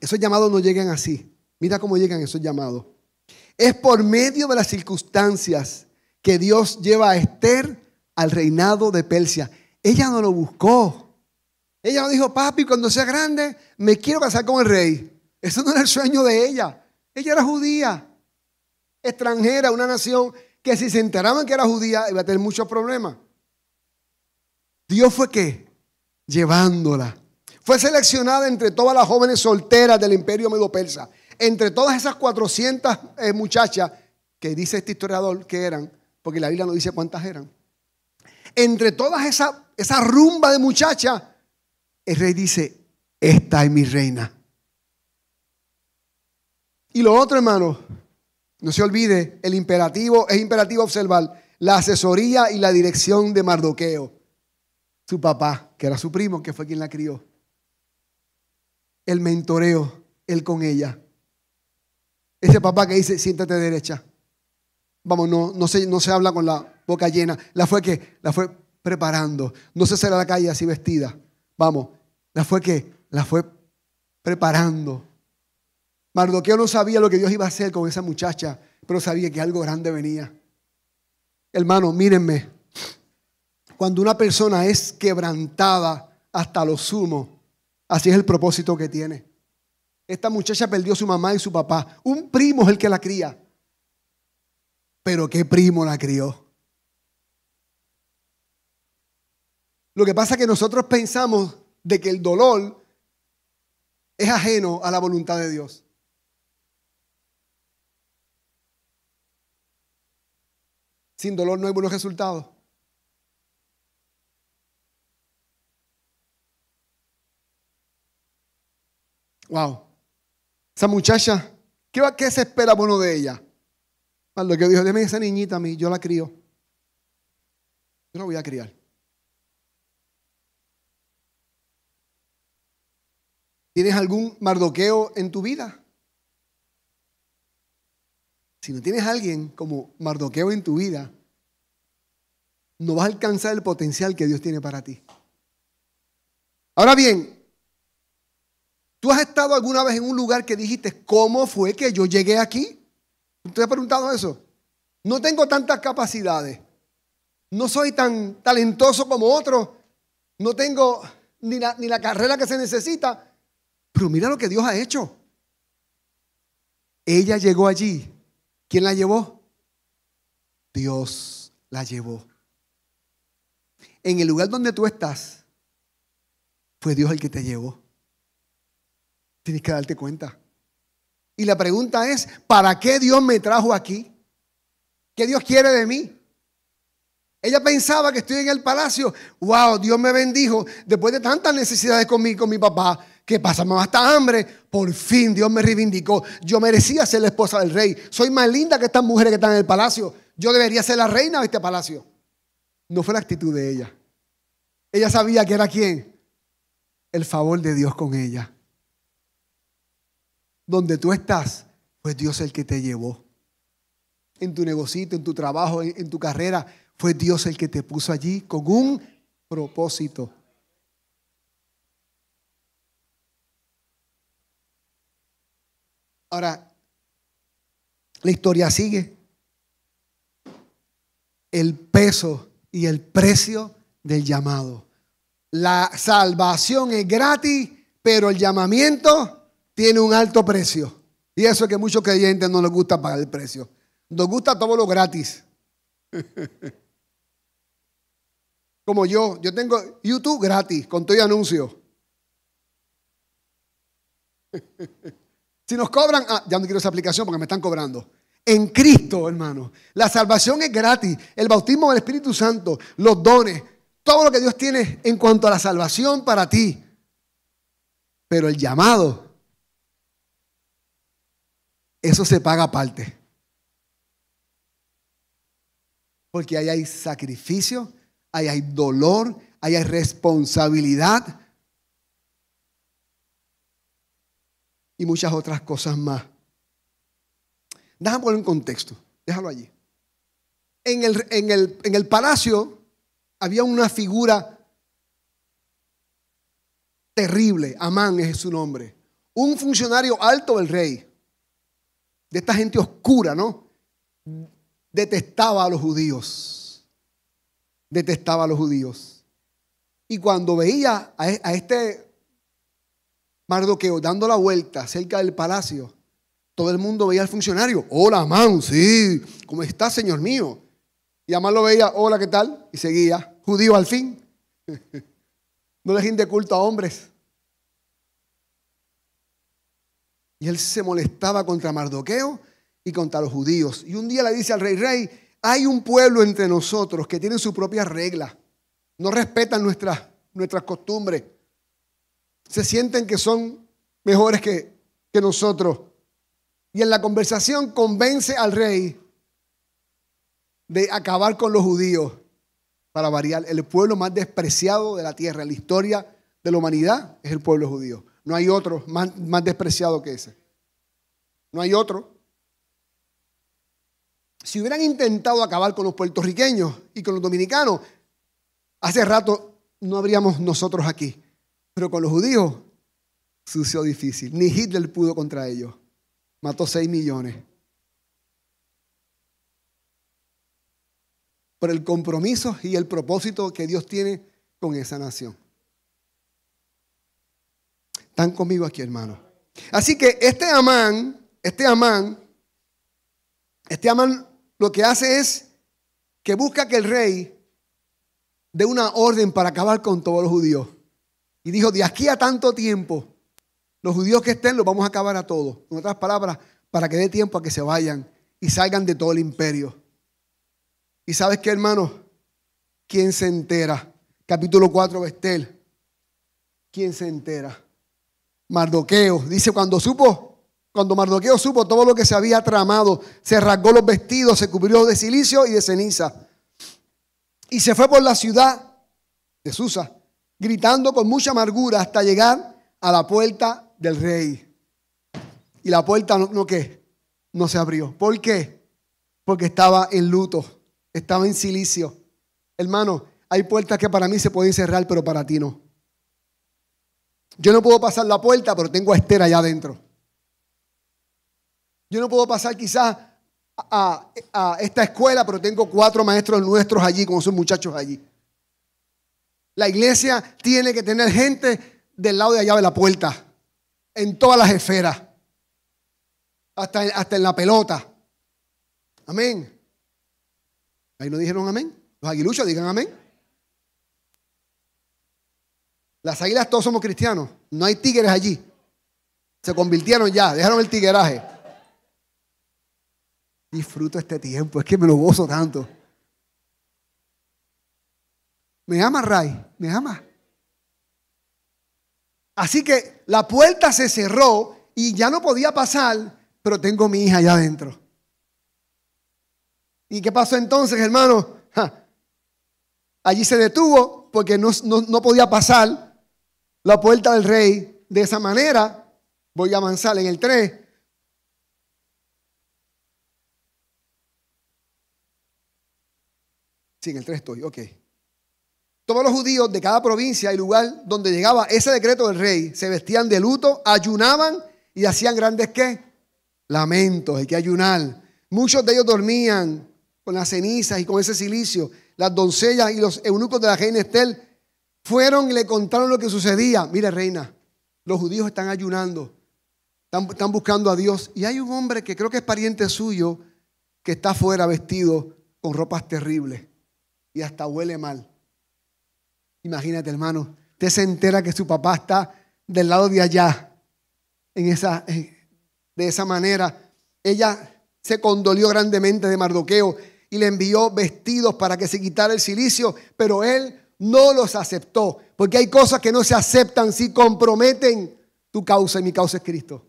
Esos llamados no llegan así. Mira cómo llegan esos llamados. Es por medio de las circunstancias que Dios lleva a Esther al reinado de Persia. Ella no lo buscó. Ella no dijo, papi, cuando sea grande, me quiero casar con el rey. Eso no era el sueño de ella. Ella era judía, extranjera, una nación que si se enteraban que era judía iba a tener muchos problemas. Dios fue qué? Llevándola. Fue seleccionada entre todas las jóvenes solteras del imperio medo-persa. Entre todas esas 400 eh, muchachas que dice este historiador que eran, porque la Biblia no dice cuántas eran. Entre todas esas esa rumba de muchachas, el rey dice, esta es mi reina. Y lo otro, hermano, no se olvide, el imperativo, es imperativo observar la asesoría y la dirección de Mardoqueo, su papá, que era su primo, que fue quien la crió. El mentoreo, él con ella. Ese papá que dice, siéntate derecha. Vamos, no, se, no se habla con la boca llena. La fue que, la fue preparando. No se sale a la calle así vestida. Vamos, la fue que, la fue preparando. Mardoqueo no sabía lo que Dios iba a hacer con esa muchacha, pero sabía que algo grande venía. Hermano, mírenme. Cuando una persona es quebrantada hasta lo sumo, así es el propósito que tiene. Esta muchacha perdió su mamá y su papá. Un primo es el que la cría. Pero ¿qué primo la crió? Lo que pasa es que nosotros pensamos de que el dolor es ajeno a la voluntad de Dios. Sin dolor no hay buenos resultados. Wow. Esa muchacha, ¿qué, qué se espera bueno de ella? Lo que dijo, déme esa niñita a mí, yo la crío. Yo la voy a criar. ¿Tienes algún mardoqueo en tu vida? Si no tienes alguien como Mardoqueo en tu vida, no vas a alcanzar el potencial que Dios tiene para ti. Ahora bien, ¿tú has estado alguna vez en un lugar que dijiste, ¿cómo fue que yo llegué aquí? ¿Te has preguntado eso? No tengo tantas capacidades. No soy tan talentoso como otros. No tengo ni la, ni la carrera que se necesita. Pero mira lo que Dios ha hecho. Ella llegó allí ¿Quién la llevó? Dios la llevó. En el lugar donde tú estás, fue Dios el que te llevó. Tienes que darte cuenta. Y la pregunta es, ¿para qué Dios me trajo aquí? ¿Qué Dios quiere de mí? Ella pensaba que estoy en el palacio. Wow, Dios me bendijo. Después de tantas necesidades con mi, con mi papá, ¿Qué pasa? Me hasta hambre. Por fin Dios me reivindicó. Yo merecía ser la esposa del rey. Soy más linda que estas mujeres que están en el palacio. Yo debería ser la reina de este palacio. No fue la actitud de ella. Ella sabía que era quién. El favor de Dios con ella. Donde tú estás, fue Dios el que te llevó. En tu negocio, en tu trabajo, en tu carrera, fue Dios el que te puso allí con un propósito. Ahora, la historia sigue. El peso y el precio del llamado. La salvación es gratis, pero el llamamiento tiene un alto precio. Y eso es que muchos creyentes no les gusta pagar el precio. Nos gusta todo lo gratis. Como yo, yo tengo YouTube gratis con todo el anuncio. Si nos cobran, ah, ya no quiero esa aplicación porque me están cobrando. En Cristo, hermano. La salvación es gratis. El bautismo del Espíritu Santo, los dones, todo lo que Dios tiene en cuanto a la salvación para ti. Pero el llamado, eso se paga aparte. Porque ahí hay sacrificio, ahí hay dolor, ahí hay responsabilidad y muchas otras cosas más. Déjame poner un contexto, déjalo allí. En el, en el, en el palacio había una figura terrible, Amán es su nombre, un funcionario alto del rey, de esta gente oscura, ¿no? Detestaba a los judíos, detestaba a los judíos. Y cuando veía a, a este Mardoqueo dando la vuelta cerca del palacio, todo el mundo veía al funcionario. Hola, Amán, sí, ¿cómo está, señor mío? Y Amán lo veía, hola, ¿qué tal? Y seguía, judío al fin. no le de culto a hombres. Y él se molestaba contra Mardoqueo y contra los judíos. Y un día le dice al rey, rey, hay un pueblo entre nosotros que tiene su propia regla. No respetan nuestras, nuestras costumbres se sienten que son mejores que, nosotros. Y en la conversación convence al rey de acabar con los judíos para variar. El pueblo más despreciado de la tierra, en la historia de la humanidad, es el pueblo judío. No hay otro más, más despreciado que ese. No hay otro. Si hubieran intentado acabar con los puertorriqueños y con los dominicanos, hace rato no habríamos nosotros aquí. Pero con los judíos sucedió difícil. Ni Hitler pudo contra ellos. Mató 6 millones. Por el compromiso y el propósito que Dios tiene con esa nación. Están conmigo aquí, hermano. Así que este Amán, este Amán, este Amán lo que hace es que busca que el rey dé una orden para acabar con todos los judíos. Y dijo, de aquí a tanto tiempo, los judíos que estén los vamos a acabar a todos. En otras palabras, para que dé tiempo a que se vayan y salgan de todo el imperio. Y sabes qué, hermano, ¿quién se entera? Capítulo 4, Bestel. ¿Quién se entera? Mardoqueo. Dice, cuando supo, cuando Mardoqueo supo todo lo que se había tramado, se rasgó los vestidos, se cubrió de silicio y de ceniza. Y se fue por la ciudad de Susa gritando con mucha amargura hasta llegar a la puerta del rey. Y la puerta no, ¿qué? No se abrió. ¿Por qué? Porque estaba en luto, estaba en silicio. Hermano, hay puertas que para mí se pueden cerrar, pero para ti no. Yo no puedo pasar la puerta, pero tengo a Esther allá adentro. Yo no puedo pasar quizás a, a, esta escuela, pero tengo cuatro maestros nuestros allí, como son muchachos allí. La iglesia tiene que tener gente del lado de allá de la puerta, en todas las esferas, hasta, hasta en la pelota. Amén. Ahí no dijeron amén. Los aguiluchos digan amén. Las águilas todos somos cristianos. No hay tigres allí. Se convirtieron ya, dejaron el tigueraje. Disfruto este tiempo, es que me lo gozo tanto. ¿Me ama, Ray? ¿Me ama? Así que la puerta se cerró y ya no podía pasar, pero tengo mi hija allá adentro. ¿Y qué pasó entonces, hermano? Allí se detuvo porque no, no podía pasar la puerta del rey de esa manera. Voy a avanzar en el 3. Sí, en el 3 estoy, ok. Todos los judíos de cada provincia y lugar donde llegaba ese decreto del rey se vestían de luto, ayunaban y hacían grandes qué? Lamentos, hay que ayunar. Muchos de ellos dormían con las cenizas y con ese silicio. Las doncellas y los eunucos de la reina Estel fueron y le contaron lo que sucedía. Mire, reina, los judíos están ayunando, están, están buscando a Dios. Y hay un hombre que creo que es pariente suyo que está afuera vestido con ropas terribles y hasta huele mal. Imagínate, hermano, usted se entera que su papá está del lado de allá, en esa, de esa manera. Ella se condolió grandemente de Mardoqueo y le envió vestidos para que se quitara el silicio, pero él no los aceptó, porque hay cosas que no se aceptan si comprometen tu causa y mi causa es Cristo.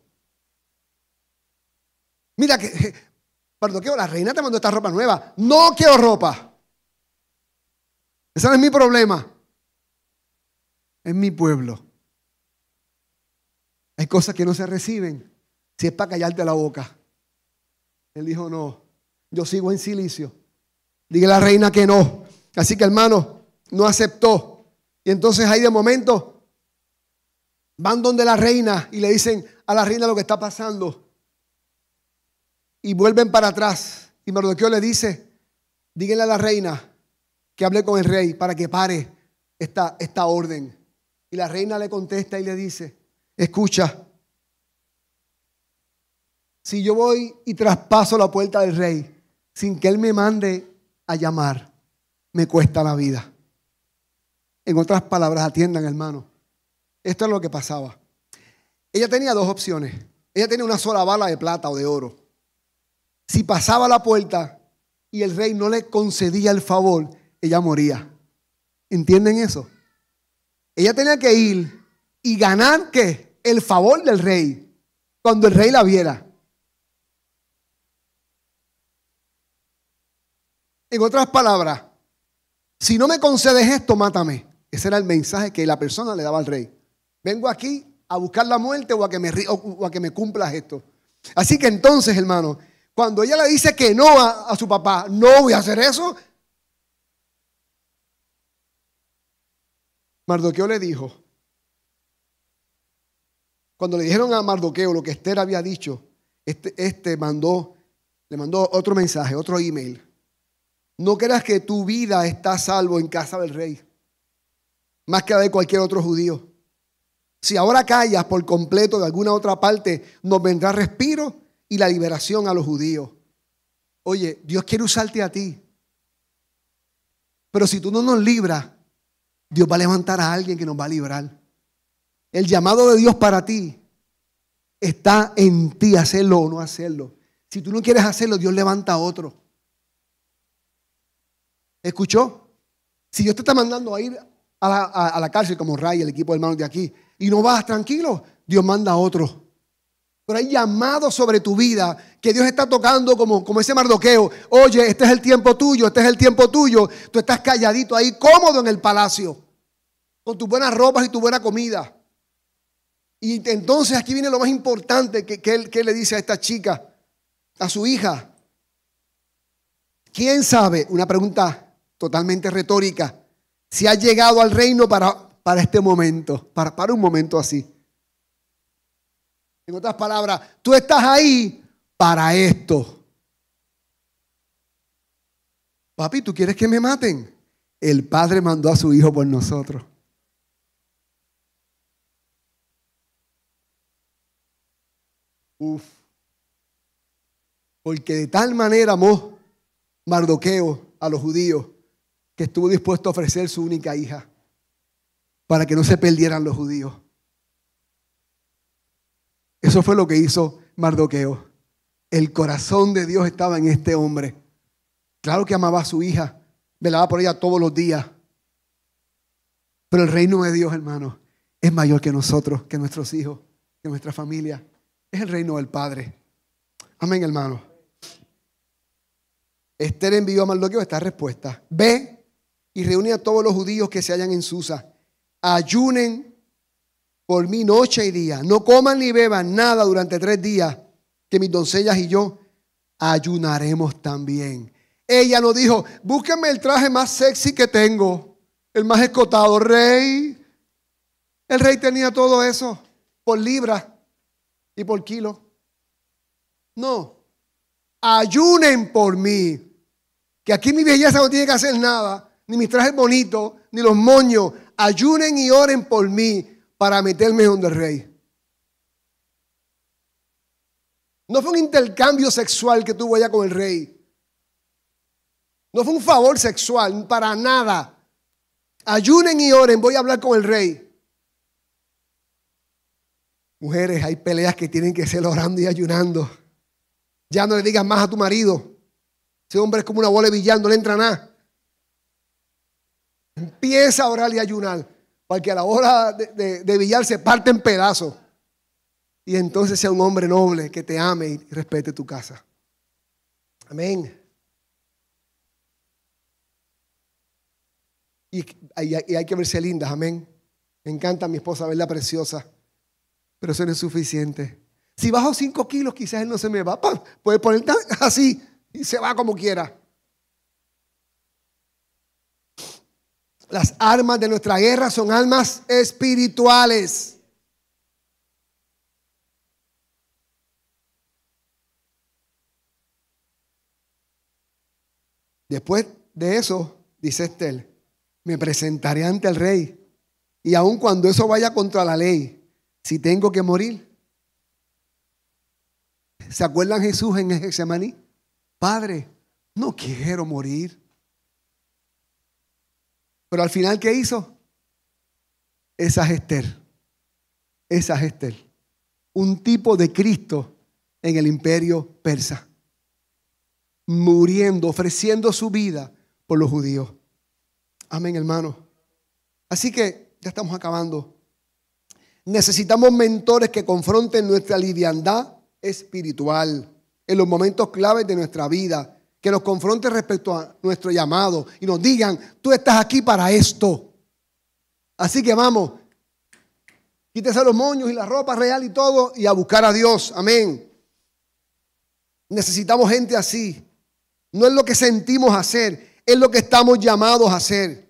Mira que, Mardoqueo, la reina te mandó esta ropa nueva, no quiero ropa. Ese no es mi problema. Es mi pueblo. Hay cosas que no se reciben si es para callarte la boca. Él dijo, no, yo sigo en silicio. Diga la reina que no. Así que hermano, no aceptó. Y entonces ahí de momento van donde la reina y le dicen a la reina lo que está pasando. Y vuelven para atrás. Y Mardoqueo le dice, díganle a la reina que hable con el rey para que pare esta, esta orden. Y la reina le contesta y le dice, escucha, si yo voy y traspaso la puerta del rey sin que él me mande a llamar, me cuesta la vida. En otras palabras, atiendan, hermano. Esto es lo que pasaba. Ella tenía dos opciones. Ella tenía una sola bala de plata o de oro. Si pasaba la puerta y el rey no le concedía el favor, ella moría. ¿Entienden eso? Ella tenía que ir y ganar qué? El favor del rey cuando el rey la viera. En otras palabras, si no me concedes esto, mátame. Ese era el mensaje que la persona le daba al rey. Vengo aquí a buscar la muerte o a que me, o a que me cumplas esto. Así que entonces, hermano, cuando ella le dice que no a, a su papá, no voy a hacer eso, Mardoqueo le dijo, cuando le dijeron a Mardoqueo lo que Esther había dicho, este, este mandó, le mandó otro mensaje, otro email. No creas que tu vida está salvo en casa del rey, más que la de cualquier otro judío. Si ahora callas por completo de alguna otra parte, nos vendrá respiro y la liberación a los judíos. Oye, Dios quiere usarte a ti. Pero si tú no nos libras, Dios va a levantar a alguien que nos va a librar. El llamado de Dios para ti está en ti, hacerlo o no hacerlo. Si tú no quieres hacerlo, Dios levanta a otro. ¿Escuchó? Si Dios te está mandando a ir a la, cárcel como Ray, el equipo de hermanos de aquí, y no vas tranquilo, Dios manda a otro. Pero hay llamados sobre tu vida que Dios está tocando como, como ese mardoqueo. Oye, este es el tiempo tuyo, este es el tiempo tuyo. Tú estás calladito ahí, cómodo en el palacio, con tus buenas ropas y tu buena comida. Y entonces aquí viene lo más importante que, que, él, que él le dice a esta chica, a su hija. ¿Quién sabe? Una pregunta totalmente retórica, si ha llegado al reino para, para este momento, para, para un momento así. En otras palabras, tú estás ahí para esto. Papi, ¿tú quieres que me maten? El Padre mandó a su Hijo por nosotros. Uf. Porque de tal manera amó Mardoqueo a los judíos que estuvo dispuesto a ofrecer su única hija para que no se perdieran los judíos. Eso fue lo que hizo Mardoqueo. El corazón de Dios estaba en este hombre. Claro que amaba a su hija, velaba por ella todos los días. Pero el reino de Dios, hermano, es mayor que nosotros, que nuestros hijos, que nuestra familia. Es el reino del Padre. Amén, hermano. Esther envió a Mardoqueo esta respuesta. Ve y reúne a todos los judíos que se hallan en Susa. Ayunen por mí noche y día. No coman ni beban nada durante tres días, que mis doncellas y yo ayunaremos también. Ella nos dijo, búsquenme el traje más sexy que tengo. el más escotado rey. El rey tenía todo eso por libra y por kilo. No, ayunen por mí. Que aquí mi belleza no tiene que hacer nada, ni mis trajes bonitos, ni los moños. Ayunen y oren por mí para meterme donde el rey. No fue un intercambio sexual que tuvo ella con el rey. No fue un favor sexual, para nada. Ayunen y oren, voy a hablar con el rey. Mujeres, hay peleas que tienen que ser orando y ayunando. Ya no le digas más a tu marido. Ese hombre es como una bola de billar, no le entra nada. Empieza a orar y ayunar, para a la hora de, de billar se parte en pedazos. Y entonces sea un hombre noble que te ame y respete tu casa. Amén. Y, hay que verse lindas, amén. Me encanta a mi esposa verla preciosa, pero eso no es suficiente. Si bajo 5 kilos, quizás él no se me va. Puede poner así y se va como quiera. Las armas de nuestra guerra son armas espirituales. Después de eso, dice Estel, me presentaré ante el rey. Y aun cuando eso vaya contra la ley, si tengo que morir. ¿Se acuerdan Jesús en Getsemaní? Padre, no quiero morir. Pero al final, ¿qué hizo? Esa es Esther. Esa es Esther. Un tipo de Cristo en el imperio persa. Muriendo, ofreciendo su vida por los judíos. Amén, hermano. Así que ya estamos acabando. Necesitamos mentores que confronten nuestra liviandad espiritual en los momentos claves de nuestra vida, que nos confronten respecto a nuestro llamado y nos digan, tú estás aquí para esto. Así que vamos, quítese los moños y la ropa real y todo y a buscar a Dios. Amén. Necesitamos gente así. No es lo que sentimos hacer, es lo que estamos llamados a hacer.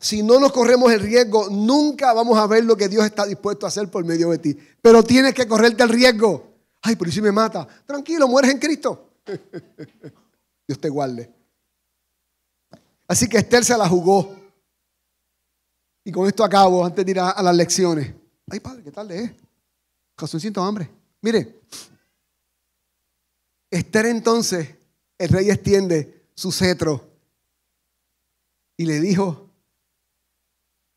Si no nos corremos el riesgo, nunca vamos a ver lo que Dios está dispuesto a hacer por medio de ti. Pero tienes que correrte el riesgo. Ay, pero si me mata? Tranquilo, mueres en Cristo. Dios te guarde. Así que Esther se la jugó. Y con esto acabo antes de ir a, las lecciones. Ay, padre, ¿qué tal es? siento hambre. Mire, Esther entonces el rey extiende su cetro y le dijo,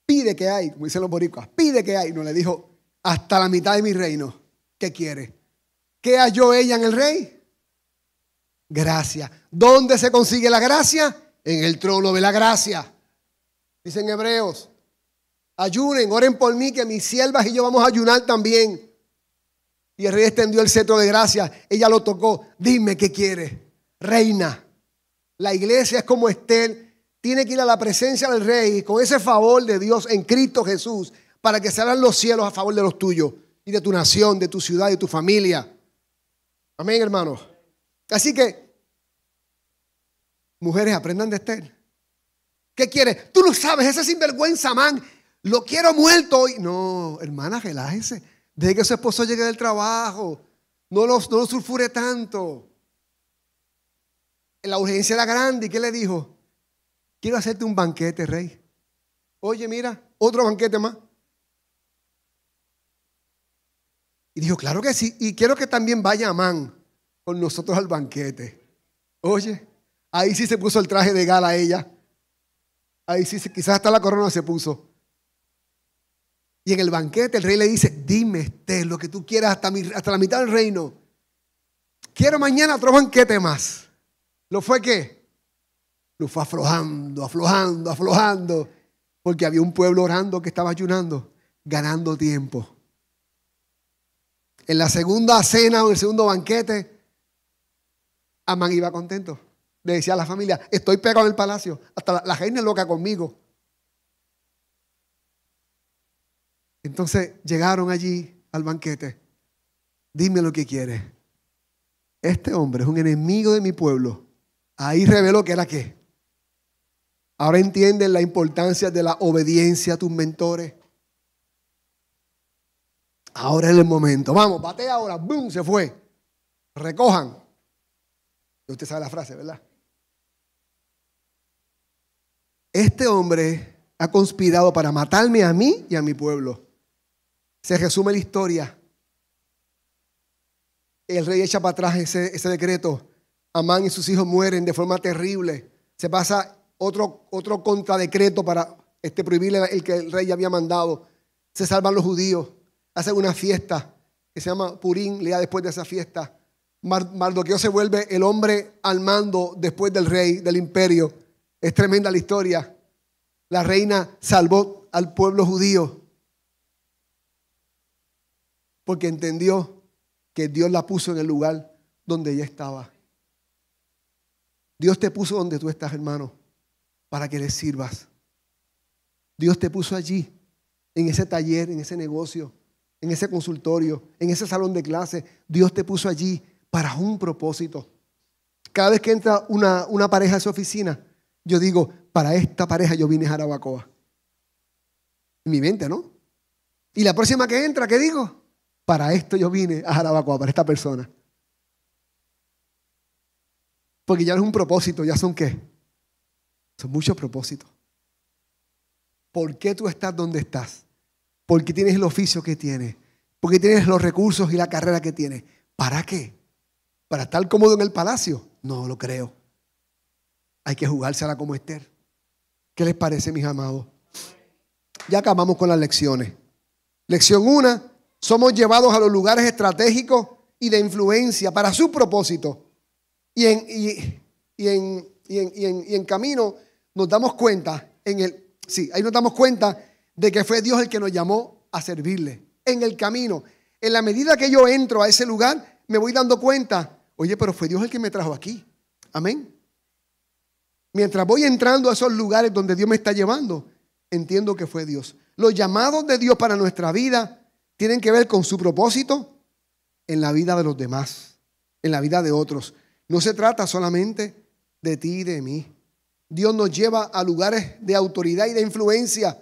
pide que hay, como dicen los boricuas, pide que hay. No le dijo, hasta la mitad de mi reino, ¿qué quiere? ¿Qué halló ella en el rey? Gracia. ¿Dónde se consigue la gracia? En el trono de la gracia. Dicen hebreos, ayunen, oren por mí, que mis siervas y yo vamos a ayunar también. Y el rey extendió el cetro de gracia, ella lo tocó, dime qué quiere reina. La iglesia es como Esther, tiene que ir a la presencia del rey con ese favor de Dios en Cristo Jesús para que se abran los cielos a favor de los tuyos y de tu nación, de tu ciudad y de tu familia. Amén, hermanos. Así que, mujeres, aprendan de Esther. ¿Qué quiere? Tú no sabes, ese sinvergüenza, man. Lo quiero muerto hoy. No, hermana, relájese. Deje que su esposo llegue del trabajo. No lo, no lo sulfure tanto la urgencia era grande. ¿Y qué le dijo? Quiero hacerte un banquete, rey. Oye, mira, otro banquete más. Y dijo, claro que sí. Y quiero que también vaya Amán con nosotros al banquete. Oye, ahí sí se puso el traje de gala ella. Ahí sí, quizás hasta la corona se puso. Y en el banquete el rey le dice, dime, este, lo que tú quieras hasta, hasta la mitad del reino. Quiero mañana otro banquete más. ¿Lo fue qué? Lo fue aflojando, aflojando, aflojando. Porque había un pueblo orando que estaba ayunando, ganando tiempo. En la segunda cena o en el segundo banquete, Amán iba contento. Le decía a la familia, estoy pegado en el palacio. Hasta la, la reina es loca conmigo. Entonces llegaron allí al banquete. Dime lo que quieres. Este hombre es un enemigo de mi pueblo Ahí reveló que era qué. Ahora entienden la importancia de la obediencia a tus mentores. Ahora es el momento. Vamos, bate ahora. ¡Bum! Se fue. Recojan. Usted sabe la frase, ¿verdad? Este hombre ha conspirado para matarme a mí y a mi pueblo. Se resume la historia. El rey echa para atrás ese, decreto. Amán y sus hijos mueren de forma terrible. Se pasa otro, otro contradecreto para este, prohibirle el que el rey había mandado. Se salvan los judíos, hacen una fiesta que se llama Purín, lea después de esa fiesta. Mardoqueo se vuelve el hombre al mando después del rey, del imperio. Es tremenda la historia. La reina salvó al pueblo judío porque entendió que Dios la puso en el lugar donde ella estaba. Dios te puso donde tú estás, hermano para que le sirvas. Dios te puso allí, en ese taller, en ese negocio, en ese consultorio, en ese salón de clase. Dios te puso allí para un propósito. Cada vez que entra una, pareja a su oficina, yo digo, para esta pareja yo vine a Jarabacoa. En mi mente, ¿no? Y la próxima que entra, ¿qué digo? Para esto yo vine a Jarabacoa, para esta persona. Porque ya no es un propósito, ya son qué? Son muchos propósitos. ¿Por qué tú estás donde estás? ¿Por qué tienes el oficio que tienes? ¿Por qué tienes los recursos y la carrera que tienes? ¿Para qué? ¿Para estar cómodo en el palacio? No lo creo. Hay que jugársela como Esther. ¿Qué les parece, mis amados? Ya acabamos con las lecciones. Lección 1. Somos llevados a los lugares estratégicos y de influencia para su propósito. Y en, y en, y en camino nos damos cuenta, en el, sí, ahí nos damos cuenta de que fue Dios el que nos llamó a servirle. En el camino, en la medida que yo entro a ese lugar, me voy dando cuenta, oye, pero fue Dios el que me trajo aquí. Amén. Mientras voy entrando a esos lugares donde Dios me está llevando, entiendo que fue Dios. Los llamados de Dios para nuestra vida tienen que ver con su propósito en la vida de los demás, en la vida de otros. No se trata solamente de ti y de mí. Dios nos lleva a lugares de autoridad y de influencia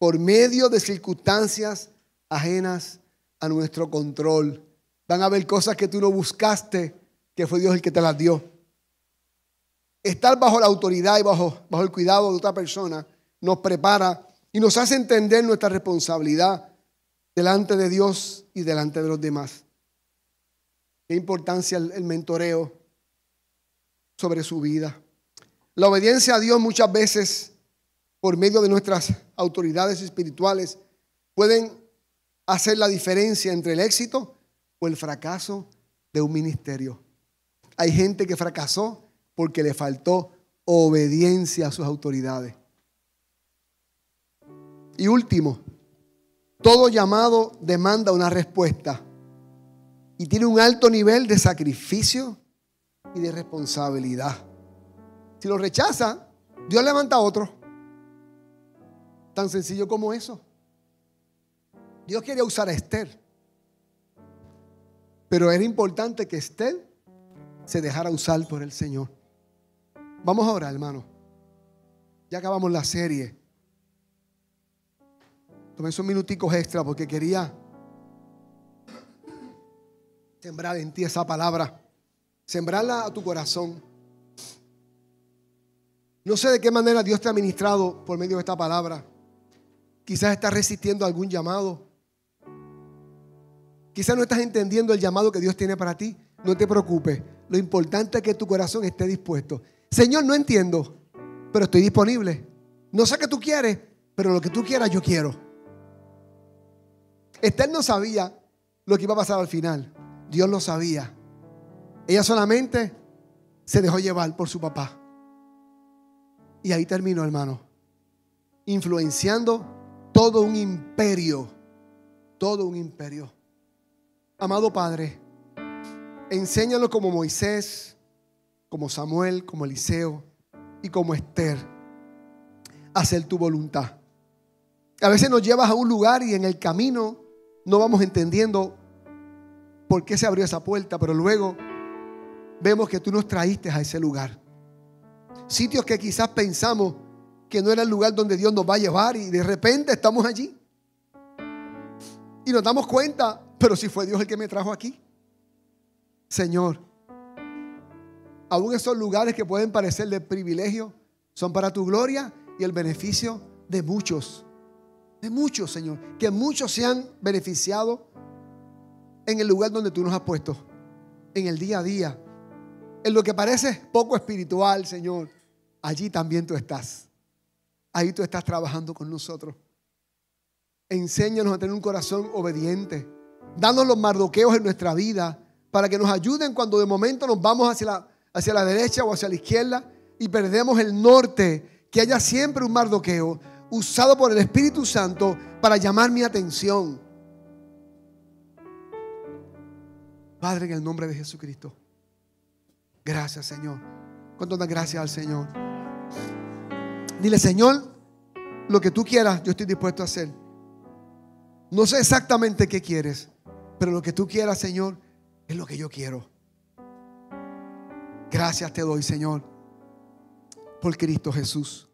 por medio de circunstancias ajenas a nuestro control. Van a haber cosas que tú no buscaste, que fue Dios el que te las dio. Estar bajo la autoridad y bajo, bajo el cuidado de otra persona nos prepara y nos hace entender nuestra responsabilidad delante de Dios y delante de los demás. Qué importancia el mentoreo sobre su vida. La obediencia a Dios muchas veces, por medio de nuestras autoridades espirituales, pueden hacer la diferencia entre el éxito o el fracaso de un ministerio. Hay gente que fracasó porque le faltó obediencia a sus autoridades. Y último, todo llamado demanda una respuesta y tiene un alto nivel de sacrificio y de responsabilidad. Si lo rechaza, Dios levanta a otro. Tan sencillo como eso. Dios quería usar a Esther. Pero era importante que Esther se dejara usar por el Señor. Vamos ahora, hermano. Ya acabamos la serie. Tomé esos minuticos extra porque quería sembrar en ti esa palabra. Sembrarla a tu corazón. No sé de qué manera Dios te ha ministrado por medio de esta palabra. Quizás estás resistiendo algún llamado. Quizás no estás entendiendo el llamado que Dios tiene para ti. No te preocupes. Lo importante es que tu corazón esté dispuesto. Señor, no entiendo, pero estoy disponible. No sé qué tú quieres, pero lo que tú quieras yo quiero. Esther no sabía lo que iba a pasar al final. Dios lo sabía. Ella solamente se dejó llevar por su papá. Y ahí terminó, hermano. Influenciando todo un imperio. Todo un imperio. Amado Padre, enséñanos como Moisés, como Samuel, como Eliseo y como Esther a hacer tu voluntad. A veces nos llevas a un lugar y en el camino no vamos entendiendo por qué se abrió esa puerta, pero luego vemos que tú nos traíste a ese lugar. Sitios que quizás pensamos que no era el lugar donde Dios nos va a llevar y de repente estamos allí. Y nos damos cuenta, pero si fue Dios el que me trajo aquí. Señor, aún esos lugares que pueden parecer de privilegio son para tu gloria y el beneficio de muchos. De muchos, Señor. Que muchos se han beneficiado en el lugar donde tú nos has puesto. En el día a día. En lo que parece poco espiritual, Señor. Allí también tú estás. Ahí tú estás trabajando con nosotros. Enséñanos a tener un corazón obediente. Danos los mardoqueos en nuestra vida para que nos ayuden cuando de momento nos vamos hacia la, hacia la derecha o hacia la izquierda y perdemos el norte. Que haya siempre un mardoqueo usado por el Espíritu Santo para llamar mi atención. Padre, en el nombre de Jesucristo. Gracias, Señor. ¿Cuánto da gracias al Señor? Dile, Señor, lo que tú quieras, yo estoy dispuesto a hacer. No sé exactamente qué quieres, pero lo que tú quieras, Señor, es lo que yo quiero. Gracias te doy, Señor, por Cristo Jesús.